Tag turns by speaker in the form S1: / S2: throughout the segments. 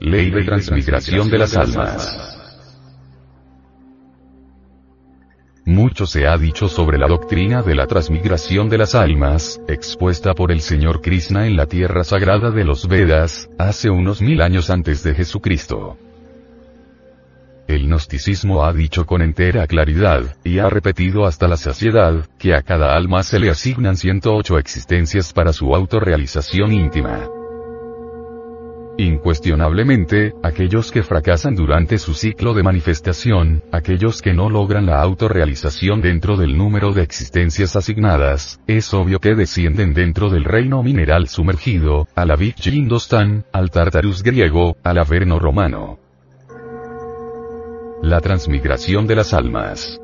S1: Ley de transmigración de las almas. Mucho se ha dicho sobre la doctrina de la transmigración de las almas, expuesta por el Señor Krishna en la tierra sagrada de los Vedas, hace unos mil años antes de Jesucristo. El gnosticismo ha dicho con entera claridad, y ha repetido hasta la saciedad, que a cada alma se le asignan 108 existencias para su autorrealización íntima. Incuestionablemente, aquellos que fracasan durante su ciclo de manifestación, aquellos que no logran la autorrealización dentro del número de existencias asignadas, es obvio que descienden dentro del reino mineral sumergido, a la Big al Tartarus griego, al Averno romano. La transmigración de las almas.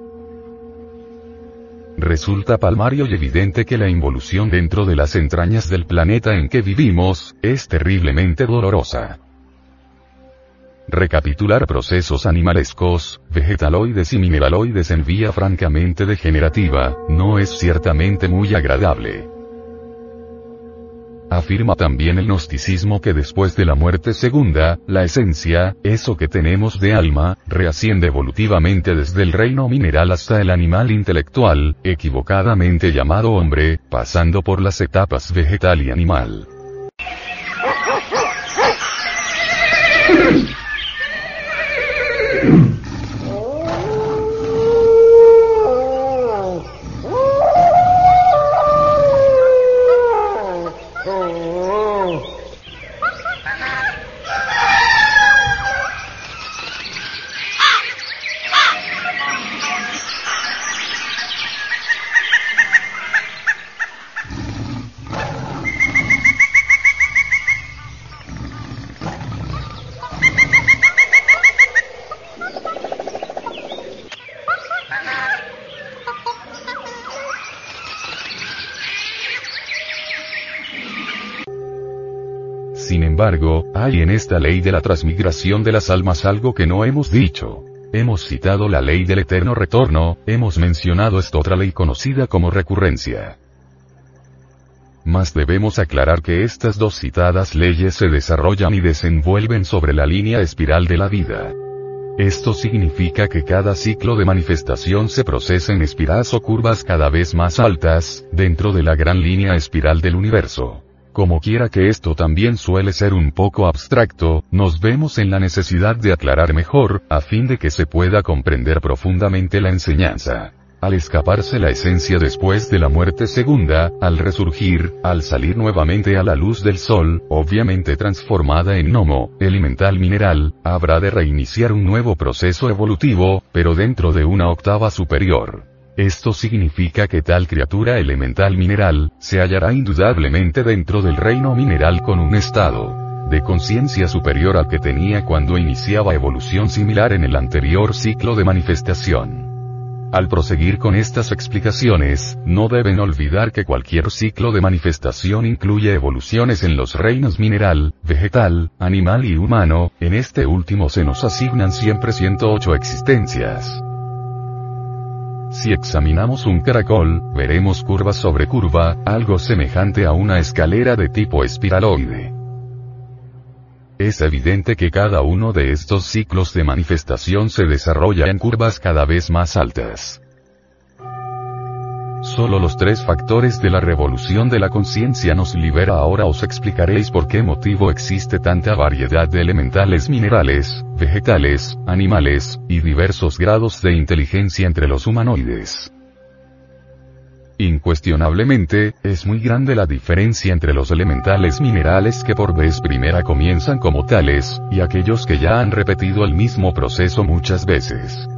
S1: Resulta palmario y evidente que la involución dentro de las entrañas del planeta en que vivimos, es terriblemente dolorosa. Recapitular procesos animalescos, vegetaloides y mineraloides en vía francamente degenerativa, no es ciertamente muy agradable. Afirma también el gnosticismo que después de la muerte segunda, la esencia, eso que tenemos de alma, reasciende evolutivamente desde el reino mineral hasta el animal intelectual, equivocadamente llamado hombre, pasando por las etapas vegetal y animal. Sin embargo, hay en esta ley de la transmigración de las almas algo que no hemos dicho. Hemos citado la ley del eterno retorno, hemos mencionado esta otra ley conocida como recurrencia. Mas debemos aclarar que estas dos citadas leyes se desarrollan y desenvuelven sobre la línea espiral de la vida. Esto significa que cada ciclo de manifestación se procesa en espirales o curvas cada vez más altas, dentro de la gran línea espiral del universo. Como quiera que esto también suele ser un poco abstracto, nos vemos en la necesidad de aclarar mejor, a fin de que se pueda comprender profundamente la enseñanza. Al escaparse la esencia después de la muerte segunda, al resurgir, al salir nuevamente a la luz del sol, obviamente transformada en gnomo, elemental mineral, habrá de reiniciar un nuevo proceso evolutivo, pero dentro de una octava superior. Esto significa que tal criatura elemental mineral, se hallará indudablemente dentro del reino mineral con un estado de conciencia superior al que tenía cuando iniciaba evolución similar en el anterior ciclo de manifestación. Al proseguir con estas explicaciones, no deben olvidar que cualquier ciclo de manifestación incluye evoluciones en los reinos mineral, vegetal, animal y humano, en este último se nos asignan siempre 108 existencias. Si examinamos un caracol, veremos curva sobre curva, algo semejante a una escalera de tipo espiraloide. Es evidente que cada uno de estos ciclos de manifestación se desarrolla en curvas cada vez más altas. Solo los tres factores de la revolución de la conciencia nos libera ahora os explicaréis por qué motivo existe tanta variedad de elementales minerales, vegetales, animales, y diversos grados de inteligencia entre los humanoides. Incuestionablemente, es muy grande la diferencia entre los elementales minerales que por vez primera comienzan como tales, y aquellos que ya han repetido el mismo proceso muchas veces.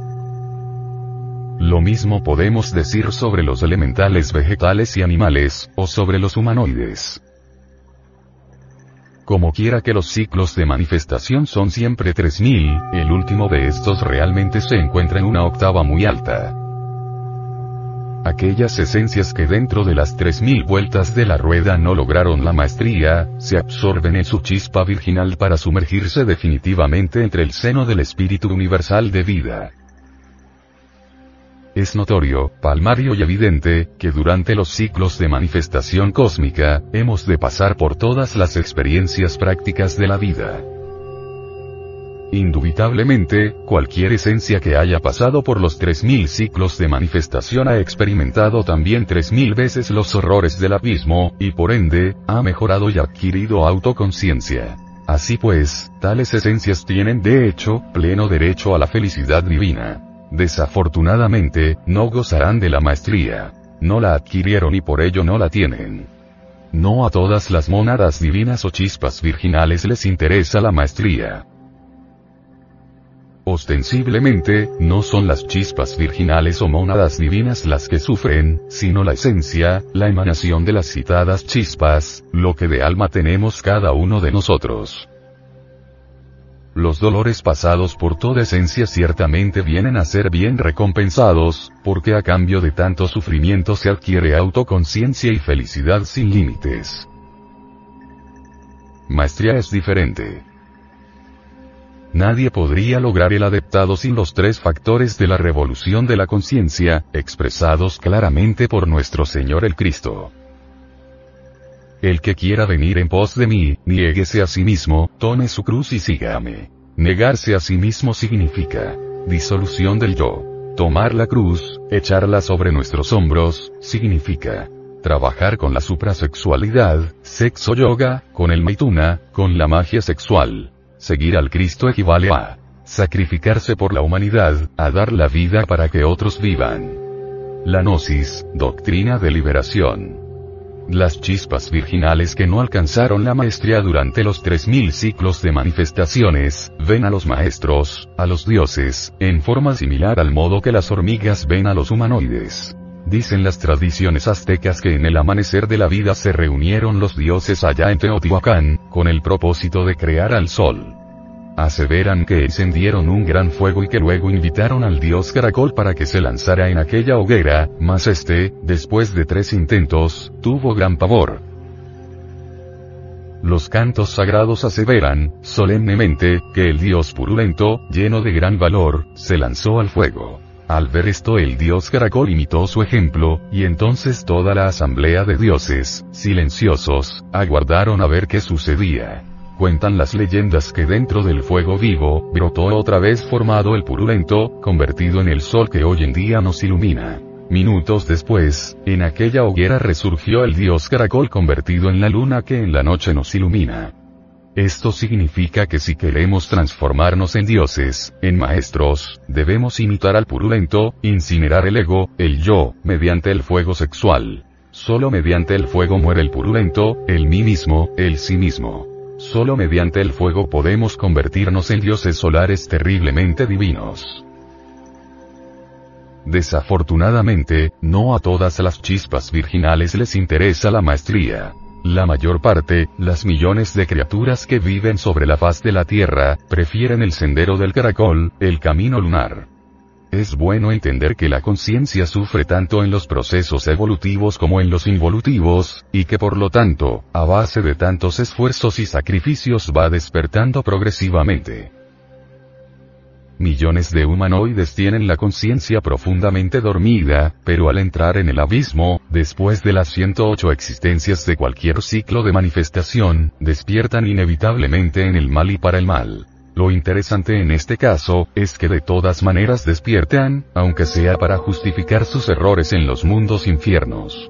S1: Lo mismo podemos decir sobre los elementales vegetales y animales, o sobre los humanoides. Como quiera que los ciclos de manifestación son siempre 3000, el último de estos realmente se encuentra en una octava muy alta. Aquellas esencias que dentro de las 3000 vueltas de la rueda no lograron la maestría, se absorben en su chispa virginal para sumergirse definitivamente entre el seno del espíritu universal de vida. Es notorio, palmario y evidente, que durante los ciclos de manifestación cósmica, hemos de pasar por todas las experiencias prácticas de la vida. Indubitablemente, cualquier esencia que haya pasado por los 3.000 ciclos de manifestación ha experimentado también 3.000 veces los horrores del abismo, y por ende, ha mejorado y adquirido autoconciencia. Así pues, tales esencias tienen de hecho, pleno derecho a la felicidad divina. Desafortunadamente, no gozarán de la maestría. No la adquirieron y por ello no la tienen. No a todas las mónadas divinas o chispas virginales les interesa la maestría. Ostensiblemente, no son las chispas virginales o mónadas divinas las que sufren, sino la esencia, la emanación de las citadas chispas, lo que de alma tenemos cada uno de nosotros. Los dolores pasados por toda esencia ciertamente vienen a ser bien recompensados, porque a cambio de tanto sufrimiento se adquiere autoconciencia y felicidad sin límites. Maestría es diferente. Nadie podría lograr el adeptado sin los tres factores de la revolución de la conciencia, expresados claramente por nuestro Señor el Cristo. El que quiera venir en pos de mí, niéguese a sí mismo, tome su cruz y sígame. Negarse a sí mismo significa disolución del yo. Tomar la cruz, echarla sobre nuestros hombros, significa trabajar con la suprasexualidad, sexo yoga, con el maituna, con la magia sexual, Seguir al Cristo equivale a sacrificarse por la humanidad, a dar la vida para que otros vivan. La gnosis, doctrina de liberación. Las chispas virginales que no alcanzaron la maestría durante los 3000 ciclos de manifestaciones, ven a los maestros, a los dioses, en forma similar al modo que las hormigas ven a los humanoides. Dicen las tradiciones aztecas que en el amanecer de la vida se reunieron los dioses allá en Teotihuacán, con el propósito de crear al sol. Aseveran que encendieron un gran fuego y que luego invitaron al dios Caracol para que se lanzara en aquella hoguera, mas este, después de tres intentos, tuvo gran pavor. Los cantos sagrados aseveran, solemnemente, que el dios purulento, lleno de gran valor, se lanzó al fuego. Al ver esto el dios Caracol imitó su ejemplo, y entonces toda la asamblea de dioses, silenciosos, aguardaron a ver qué sucedía. Cuentan las leyendas que dentro del fuego vivo, brotó otra vez formado el purulento, convertido en el sol que hoy en día nos ilumina. Minutos después, en aquella hoguera resurgió el dios Caracol convertido en la luna que en la noche nos ilumina. Esto significa que si queremos transformarnos en dioses, en maestros, debemos imitar al purulento, incinerar el ego, el yo, mediante el fuego sexual. Solo mediante el fuego muere el purulento, el mí mismo, el sí mismo. Solo mediante el fuego podemos convertirnos en dioses solares terriblemente divinos. Desafortunadamente, no a todas las chispas virginales les interesa la maestría. La mayor parte, las millones de criaturas que viven sobre la faz de la Tierra, prefieren el sendero del caracol, el camino lunar. Es bueno entender que la conciencia sufre tanto en los procesos evolutivos como en los involutivos, y que por lo tanto, a base de tantos esfuerzos y sacrificios va despertando progresivamente. Millones de humanoides tienen la conciencia profundamente dormida, pero al entrar en el abismo, después de las 108 existencias de cualquier ciclo de manifestación, despiertan inevitablemente en el mal y para el mal. Lo interesante en este caso, es que de todas maneras despiertan, aunque sea para justificar sus errores en los mundos infiernos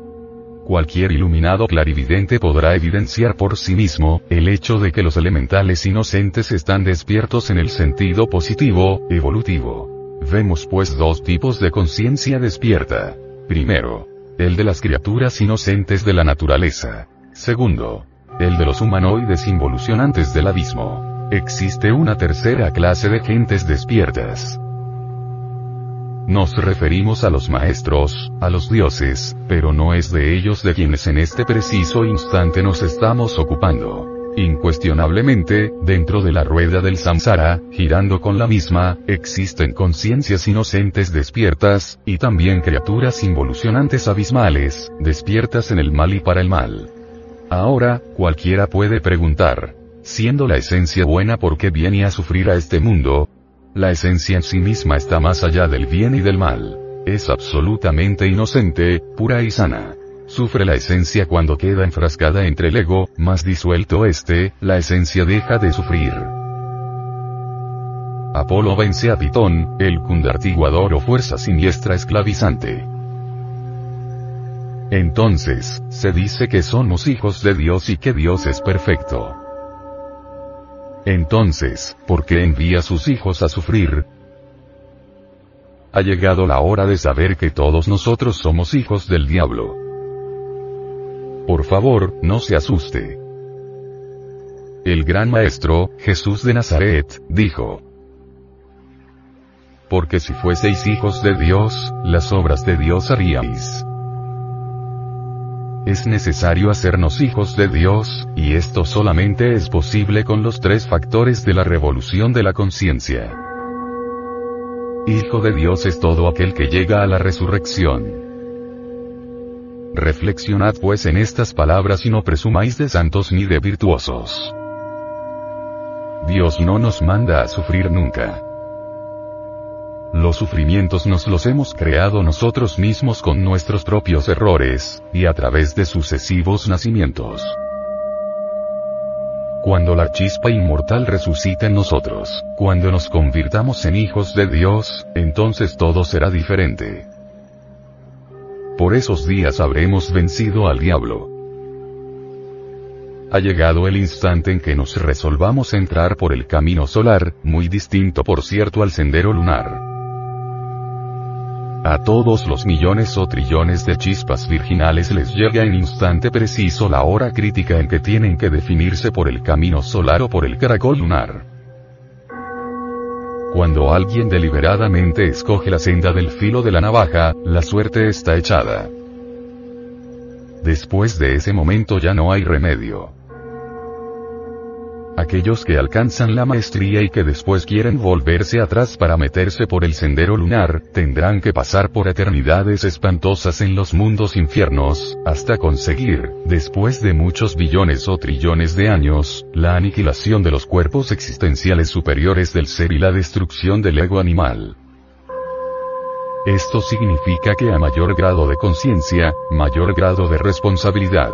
S1: cualquier iluminado clarividente podrá evidenciar por sí mismo, el hecho de que los elementales inocentes están despiertos en el sentido positivo, evolutivo. Vemos pues dos tipos de conciencia despierta. Primero, el de las criaturas inocentes de la naturaleza. Segundo, el de los humanoides involucionantes del abismo. Existe una tercera clase de gentes despiertas. Nos referimos a los maestros, a los dioses, pero no es de ellos de quienes en este preciso instante nos estamos ocupando. Incuestionablemente, dentro de la rueda del samsara, girando con la misma, existen conciencias inocentes despiertas, y también criaturas involucionantes abismales, despiertas en el mal y para el mal. Ahora, cualquiera puede preguntar, siendo la esencia buena por qué viene a sufrir a este mundo, la esencia en sí misma está más allá del bien y del mal. Es absolutamente inocente, pura y sana. Sufre la esencia cuando queda enfrascada entre el ego, más disuelto este, la esencia deja de sufrir. Apolo vence a Pitón, el cundartiguador o fuerza siniestra esclavizante. Entonces, se dice que somos hijos de Dios y que Dios es perfecto. Entonces, ¿por qué envía a sus hijos a sufrir? Ha llegado la hora de saber que todos nosotros somos hijos del diablo. Por favor, no se asuste. El gran maestro, Jesús de Nazaret, dijo, Porque si fueseis hijos de Dios, las obras de Dios haríais. Es necesario hacernos hijos de Dios, y esto solamente es posible con los tres factores de la revolución de la conciencia. Hijo de Dios es todo aquel que llega a la resurrección. Reflexionad pues en estas palabras y no presumáis de santos ni de virtuosos. Dios no nos manda a sufrir nunca. Los sufrimientos nos los hemos creado nosotros mismos con nuestros propios errores, y a través de sucesivos nacimientos. Cuando la chispa inmortal resucite en nosotros, cuando nos convirtamos en hijos de Dios, entonces todo será diferente. Por esos días habremos vencido al diablo. Ha llegado el instante en que nos resolvamos entrar por el camino solar, muy distinto por cierto al sendero lunar. A todos los millones o trillones de chispas virginales les llega en instante preciso la hora crítica en que tienen que definirse por el camino solar o por el caracol lunar. Cuando alguien deliberadamente escoge la senda del filo de la navaja, la suerte está echada. Después de ese momento ya no hay remedio. Aquellos que alcanzan la maestría y que después quieren volverse atrás para meterse por el sendero lunar, tendrán que pasar por eternidades espantosas en los mundos infiernos, hasta conseguir, después de muchos billones o trillones de años, la aniquilación de los cuerpos existenciales superiores del ser y la destrucción del ego animal. Esto significa que a mayor grado de conciencia, mayor grado de responsabilidad.